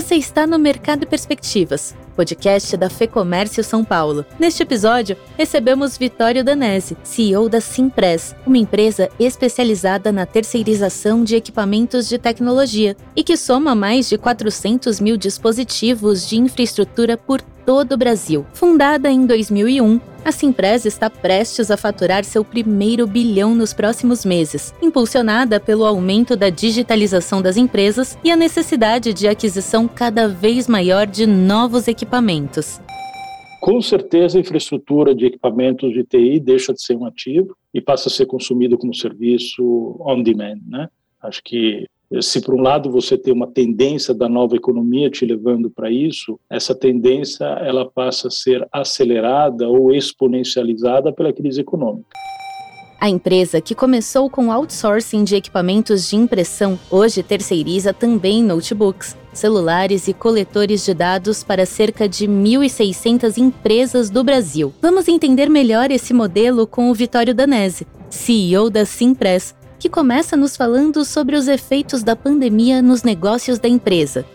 Você está no Mercado Perspectivas, podcast da Fecomércio São Paulo. Neste episódio, recebemos Vitório Danese, CEO da Simpress, uma empresa especializada na terceirização de equipamentos de tecnologia e que soma mais de 400 mil dispositivos de infraestrutura por todo o Brasil. Fundada em 2001, a Simpresa está prestes a faturar seu primeiro bilhão nos próximos meses, impulsionada pelo aumento da digitalização das empresas e a necessidade de aquisição cada vez maior de novos equipamentos. Com certeza, a infraestrutura de equipamentos de TI deixa de ser um ativo e passa a ser consumido como serviço on demand. Né? Acho que se por um lado você tem uma tendência da nova economia te levando para isso, essa tendência ela passa a ser acelerada ou exponencializada pela crise econômica. A empresa, que começou com outsourcing de equipamentos de impressão, hoje terceiriza também notebooks, celulares e coletores de dados para cerca de 1.600 empresas do Brasil. Vamos entender melhor esse modelo com o Vitório Danese, CEO da Simpress, que começa nos falando sobre os efeitos da pandemia nos negócios da empresa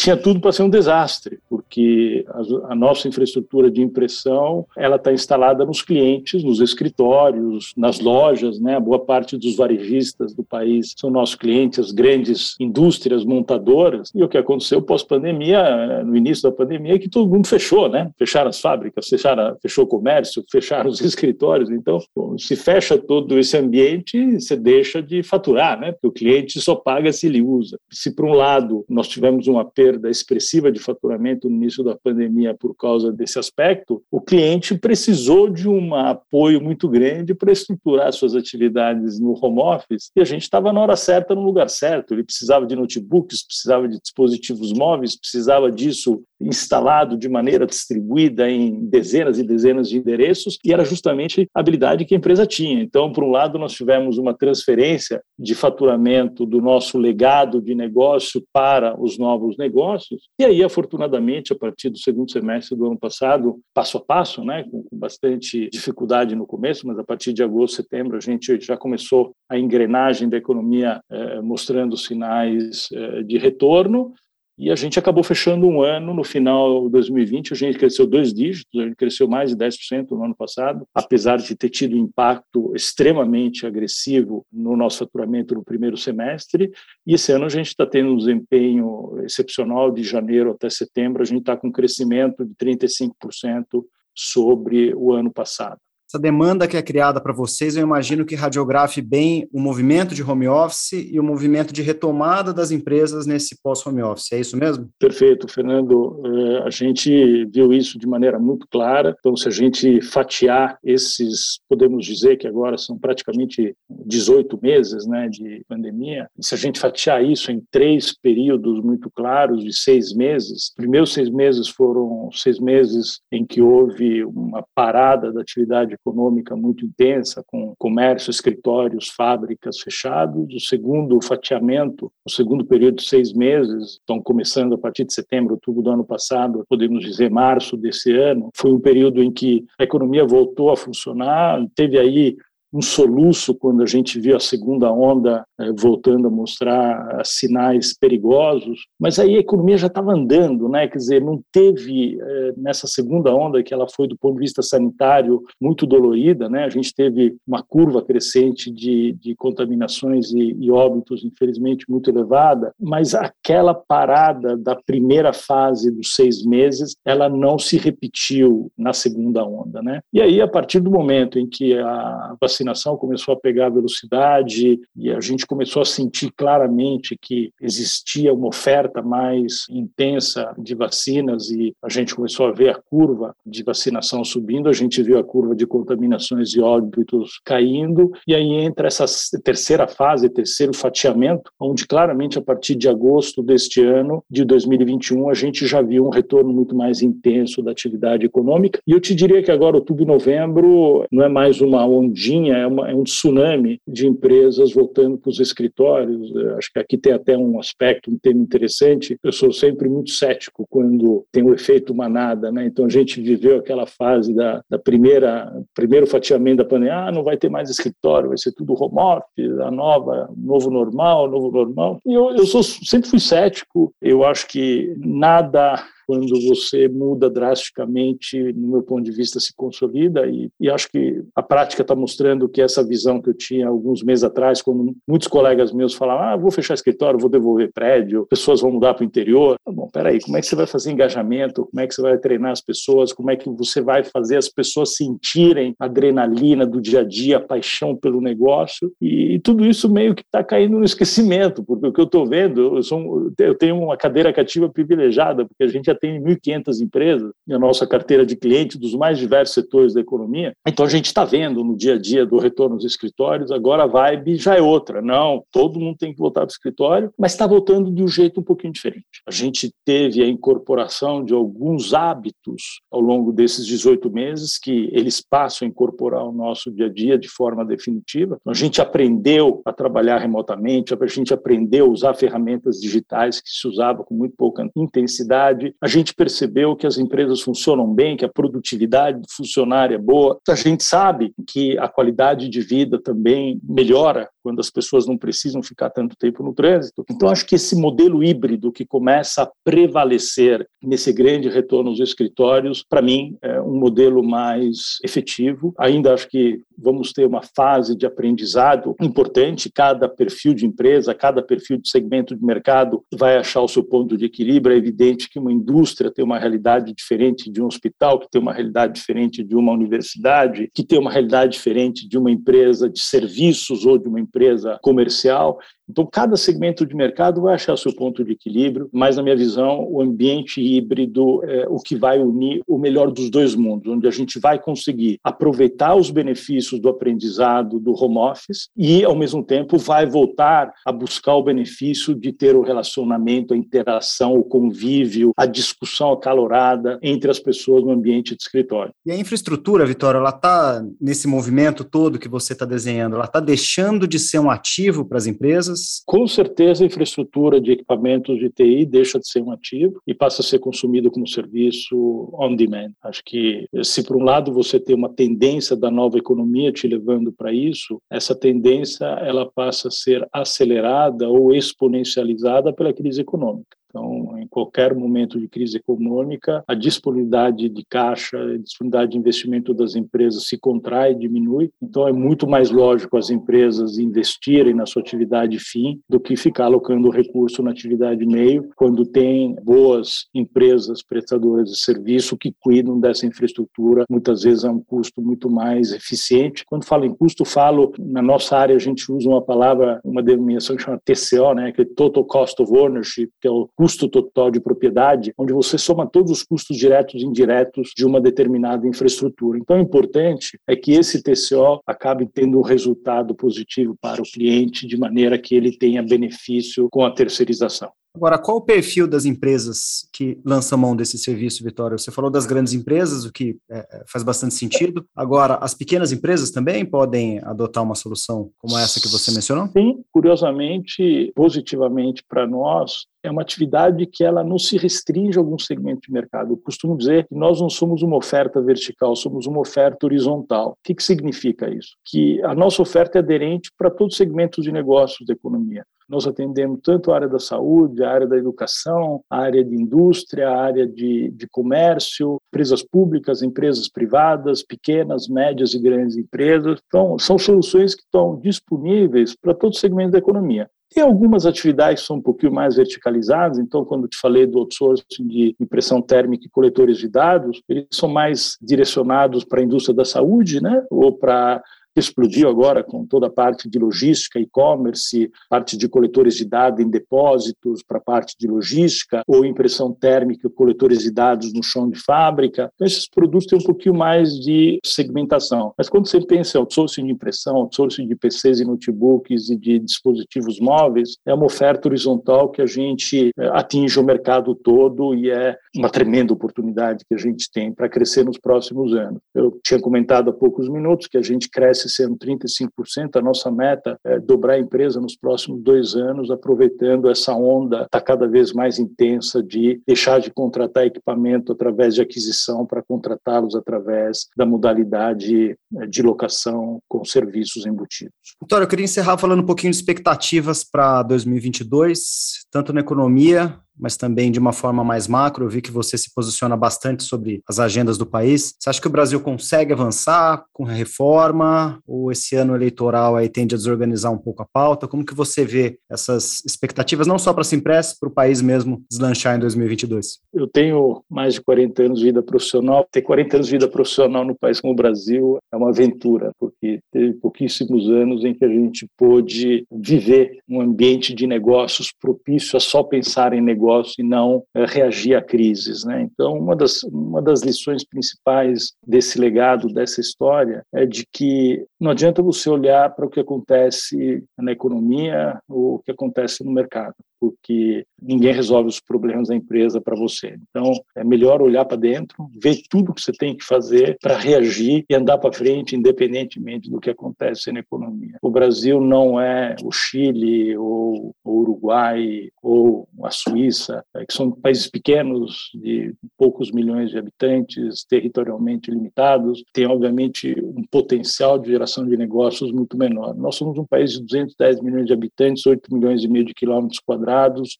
tinha tudo para ser um desastre, porque a, a nossa infraestrutura de impressão ela está instalada nos clientes, nos escritórios, nas lojas, né? A boa parte dos varejistas do país são nossos clientes, as grandes indústrias montadoras. E o que aconteceu pós-pandemia, no início da pandemia, é que todo mundo fechou, né? Fecharam as fábricas, fecharam, fechou o comércio, fecharam os escritórios. Então, se fecha todo esse ambiente, você deixa de faturar, né? Porque o cliente só paga se ele usa. Se por um lado nós tivemos um aperto perda expressiva de faturamento no início da pandemia por causa desse aspecto, o cliente precisou de um apoio muito grande para estruturar suas atividades no home office e a gente estava na hora certa, no lugar certo. Ele precisava de notebooks, precisava de dispositivos móveis, precisava disso instalado de maneira distribuída em dezenas e dezenas de endereços e era justamente a habilidade que a empresa tinha. Então, por um lado, nós tivemos uma transferência de faturamento do nosso legado de negócio para os novos negócios. E aí, afortunadamente, a partir do segundo semestre do ano passado, passo a passo, né, com bastante dificuldade no começo, mas a partir de agosto, setembro, a gente já começou a engrenagem da economia eh, mostrando sinais eh, de retorno. E a gente acabou fechando um ano, no final de 2020, a gente cresceu dois dígitos, a gente cresceu mais de 10% no ano passado, apesar de ter tido impacto extremamente agressivo no nosso faturamento no primeiro semestre. E esse ano a gente está tendo um desempenho excepcional de janeiro até setembro, a gente está com um crescimento de 35% sobre o ano passado essa demanda que é criada para vocês, eu imagino que radiografe bem o movimento de home office e o movimento de retomada das empresas nesse pós-home office. É isso mesmo? Perfeito, Fernando. É, a gente viu isso de maneira muito clara. Então, se a gente fatiar esses, podemos dizer que agora são praticamente 18 meses né, de pandemia, se a gente fatiar isso em três períodos muito claros de seis meses, os primeiros seis meses foram seis meses em que houve uma parada da atividade econômica muito intensa, com comércio, escritórios, fábricas fechados. O segundo fatiamento, o segundo período de seis meses, estão começando a partir de setembro, outubro do ano passado, podemos dizer março desse ano, foi um período em que a economia voltou a funcionar, teve aí um soluço quando a gente viu a segunda onda eh, voltando a mostrar sinais perigosos, mas aí a economia já estava andando, né? Quer dizer, não teve eh, nessa segunda onda que ela foi do ponto de vista sanitário muito dolorida, né? A gente teve uma curva crescente de, de contaminações e, e óbitos, infelizmente muito elevada, mas aquela parada da primeira fase dos seis meses, ela não se repetiu na segunda onda, né? E aí a partir do momento em que a vacina vacinação começou a pegar velocidade e a gente começou a sentir claramente que existia uma oferta mais intensa de vacinas e a gente começou a ver a curva de vacinação subindo, a gente viu a curva de contaminações e óbitos caindo. E aí entra essa terceira fase, terceiro fatiamento, onde claramente a partir de agosto deste ano, de 2021, a gente já viu um retorno muito mais intenso da atividade econômica. E eu te diria que agora outubro e novembro não é mais uma ondinha é, uma, é um tsunami de empresas voltando para os escritórios. Eu acho que aqui tem até um aspecto, um tema interessante. Eu sou sempre muito cético quando tem o efeito manada, né? Então a gente viveu aquela fase da, da primeira primeiro fatiamento da pandemia. Ah, não vai ter mais escritório, vai ser tudo home office, a nova, novo normal, novo normal. E eu, eu sou, sempre fui cético. Eu acho que nada quando você muda drasticamente, no meu ponto de vista, se consolida. E, e acho que a prática está mostrando que essa visão que eu tinha alguns meses atrás, quando muitos colegas meus falavam: ah, vou fechar escritório, vou devolver prédio, pessoas vão mudar para o interior. Bom, peraí, como é que você vai fazer engajamento? Como é que você vai treinar as pessoas? Como é que você vai fazer as pessoas sentirem a adrenalina do dia a dia, a paixão pelo negócio? E, e tudo isso meio que está caindo no esquecimento, porque o que eu estou vendo, eu, sou, eu tenho uma cadeira cativa privilegiada, porque a gente já tem 1.500 empresas na nossa carteira de clientes dos mais diversos setores da economia. Então a gente está vendo no dia a dia do retorno aos escritórios, agora a vibe já é outra. Não, todo mundo tem que voltar para o escritório, mas está voltando de um jeito um pouquinho diferente. A gente teve a incorporação de alguns hábitos ao longo desses 18 meses que eles passam a incorporar o nosso dia a dia de forma definitiva. Então, a gente aprendeu a trabalhar remotamente, a gente aprendeu a usar ferramentas digitais que se usava com muito pouca intensidade. A gente percebeu que as empresas funcionam bem, que a produtividade do funcionário é boa. A gente sabe que a qualidade de vida também melhora quando as pessoas não precisam ficar tanto tempo no trânsito. Então, acho que esse modelo híbrido que começa a prevalecer nesse grande retorno aos escritórios, para mim, é um modelo mais efetivo. Ainda acho que vamos ter uma fase de aprendizado importante. Cada perfil de empresa, cada perfil de segmento de mercado vai achar o seu ponto de equilíbrio. É evidente que uma indústria tem uma realidade diferente de um hospital, que tem uma realidade diferente de uma universidade, que tem uma realidade diferente de uma empresa de serviços ou de uma empresa comercial. Então, cada segmento de mercado vai achar seu ponto de equilíbrio, mas, na minha visão, o ambiente híbrido é o que vai unir o melhor dos dois mundos, onde a gente vai conseguir aproveitar os benefícios do aprendizado do home office e, ao mesmo tempo, vai voltar a buscar o benefício de ter o relacionamento, a interação, o convívio, a discussão acalorada entre as pessoas no ambiente de escritório. E a infraestrutura, Vitória, ela está nesse movimento todo que você está desenhando, ela está deixando de ser um ativo para as empresas? Com certeza, a infraestrutura de equipamentos de TI deixa de ser um ativo e passa a ser consumido como serviço on demand. Acho que, se por um lado você tem uma tendência da nova economia te levando para isso, essa tendência ela passa a ser acelerada ou exponencializada pela crise econômica. Então, em qualquer momento de crise econômica, a disponibilidade de caixa, a disponibilidade de investimento das empresas se contrai, diminui. Então, é muito mais lógico as empresas investirem na sua atividade fim do que ficar alocando recurso na atividade meio, quando tem boas empresas prestadoras de serviço que cuidam dessa infraestrutura, muitas vezes a um custo muito mais eficiente. Quando falo em custo, falo, na nossa área, a gente usa uma palavra, uma denominação que chama TCO, né, que é Total Cost of Ownership, que é o custo total de propriedade, onde você soma todos os custos diretos e indiretos de uma determinada infraestrutura. Então, o importante é que esse TCO acabe tendo um resultado positivo para o cliente, de maneira que ele tenha benefício com a terceirização. Agora, qual o perfil das empresas que lançam mão desse serviço, Vitória? Você falou das grandes empresas, o que é, é, faz bastante sentido. Agora, as pequenas empresas também podem adotar uma solução como essa que você mencionou? Sim, curiosamente, positivamente para nós, é uma atividade que ela não se restringe a algum segmento de mercado. Eu costumo dizer que nós não somos uma oferta vertical, somos uma oferta horizontal. O que, que significa isso? Que a nossa oferta é aderente para todos os segmentos de negócios da economia. Nós atendemos tanto a área da saúde, a área da educação, a área de indústria, a área de, de comércio, empresas públicas, empresas privadas, pequenas, médias e grandes empresas. Então, são soluções que estão disponíveis para todos os segmentos da economia. Tem algumas atividades que são um pouquinho mais verticalizadas, então, quando te falei do outsourcing de impressão térmica e coletores de dados, eles são mais direcionados para a indústria da saúde, né, ou para explodiu agora com toda a parte de logística, e-commerce, parte de coletores de dados em depósitos para parte de logística, ou impressão térmica, coletores de dados no chão de fábrica. Então, esses produtos têm um pouquinho mais de segmentação. Mas quando você pensa em outsourcing de impressão, outsourcing de PCs e notebooks e de dispositivos móveis, é uma oferta horizontal que a gente eh, atinge o mercado todo e é uma tremenda oportunidade que a gente tem para crescer nos próximos anos. Eu tinha comentado há poucos minutos que a gente cresce sendo 35%, a nossa meta é dobrar a empresa nos próximos dois anos, aproveitando essa onda está cada vez mais intensa de deixar de contratar equipamento através de aquisição para contratá-los através da modalidade eh, de locação com serviços embutidos. Vitório, eu queria encerrar falando um pouquinho de expectativas para 2022, tanto na economia mas também de uma forma mais macro. Eu vi que você se posiciona bastante sobre as agendas do país. Você acha que o Brasil consegue avançar com a reforma? Ou esse ano eleitoral aí tende a desorganizar um pouco a pauta? Como que você vê essas expectativas, não só para a Simpress, para o país mesmo deslanchar em 2022? Eu tenho mais de 40 anos de vida profissional. Ter 40 anos de vida profissional no país como o Brasil é uma aventura, porque teve pouquíssimos anos em que a gente pôde viver um ambiente de negócios propício a só pensar em negócios negócio e não é, reagir a crises. Né? Então, uma das, uma das lições principais desse legado, dessa história, é de que não adianta você olhar para o que acontece na economia ou o que acontece no mercado porque ninguém resolve os problemas da empresa para você. Então, é melhor olhar para dentro, ver tudo que você tem que fazer para reagir e andar para frente, independentemente do que acontece na economia. O Brasil não é o Chile ou o Uruguai ou a Suíça, é, que são países pequenos de poucos milhões de habitantes, territorialmente limitados, tem obviamente um potencial de geração de negócios muito menor. Nós somos um país de 210 milhões de habitantes, 8 milhões e meio de quilômetros quadrados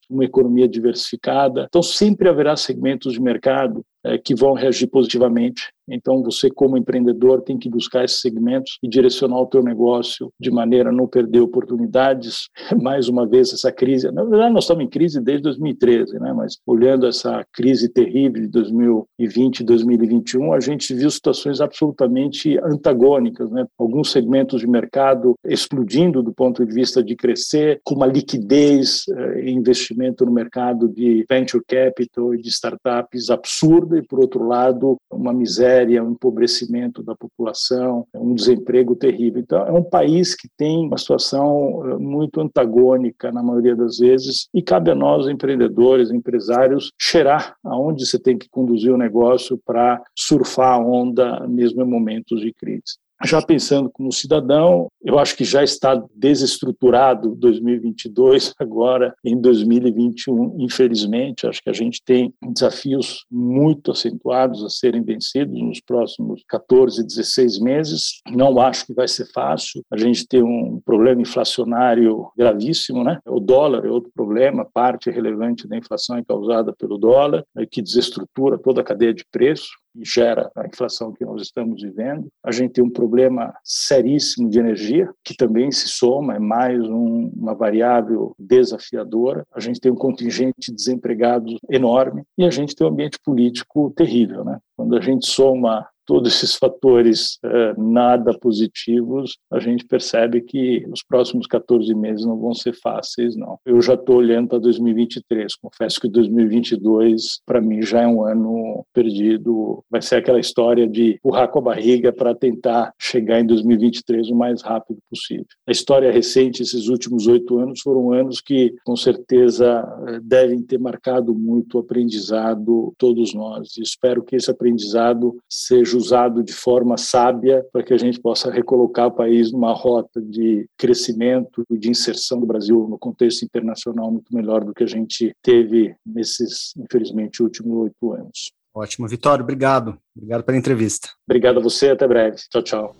uma economia diversificada. Então, sempre haverá segmentos de mercado é, que vão reagir positivamente então, você, como empreendedor, tem que buscar esses segmentos e direcionar o teu negócio de maneira a não perder oportunidades. Mais uma vez, essa crise. Na verdade, nós estamos em crise desde 2013, né? mas olhando essa crise terrível de 2020 e 2021, a gente viu situações absolutamente antagônicas. Né? Alguns segmentos de mercado explodindo do ponto de vista de crescer, com uma liquidez e investimento no mercado de venture capital e de startups e, por outro lado, uma miséria miséria, um empobrecimento da população, um desemprego terrível. Então, é um país que tem uma situação eh, muito antagônica na maioria das vezes e cabe a nós, empreendedores, empresários, cheirar aonde você tem que conduzir o negócio para surfar a onda mesmo em momentos de crise já pensando como cidadão, eu acho que já está desestruturado 2022, agora em 2021, infelizmente. Acho que a gente tem desafios muito acentuados a serem vencidos nos próximos 14, 16 meses. Não acho que vai ser fácil. A gente tem um problema inflacionário gravíssimo, né? O dólar é outro problema, parte relevante da inflação é causada pelo dólar, que desestrutura toda a cadeia de preço gera a inflação que nós estamos vivendo. A gente tem um problema seríssimo de energia, que também se soma, é mais um, uma variável desafiadora. A gente tem um contingente de desempregados enorme e a gente tem um ambiente político terrível. Né? Quando a gente soma todos esses fatores eh, nada positivos, a gente percebe que os próximos 14 meses não vão ser fáceis, não. Eu já estou olhando para 2023, confesso que 2022, para mim, já é um ano perdido. Vai ser aquela história de empurrar com a barriga para tentar chegar em 2023 o mais rápido possível. A história recente, esses últimos oito anos, foram anos que, com certeza, eh, devem ter marcado muito o aprendizado todos nós. E espero que esse aprendizado seja usado de forma sábia para que a gente possa recolocar o país numa rota de crescimento e de inserção do Brasil no contexto internacional muito melhor do que a gente teve nesses, infelizmente, últimos oito anos. Ótimo. Vitório, obrigado. Obrigado pela entrevista. Obrigado a você. Até breve. Tchau, tchau.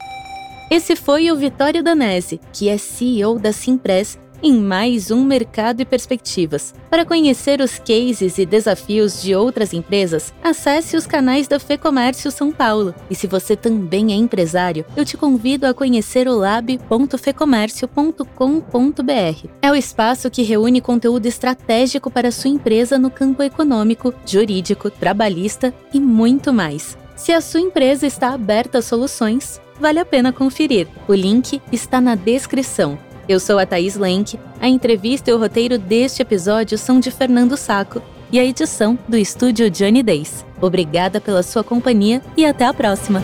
Esse foi o Vitório Danese, que é CEO da Simpress em mais um Mercado e Perspectivas. Para conhecer os cases e desafios de outras empresas, acesse os canais da Fecomércio São Paulo. E se você também é empresário, eu te convido a conhecer o lab.fecomércio.com.br. É o espaço que reúne conteúdo estratégico para sua empresa no campo econômico, jurídico, trabalhista e muito mais. Se a sua empresa está aberta a soluções, vale a pena conferir. O link está na descrição. Eu sou a Thaís Lenk, a entrevista e o roteiro deste episódio são de Fernando Saco e a edição do estúdio Johnny Days. Obrigada pela sua companhia e até a próxima!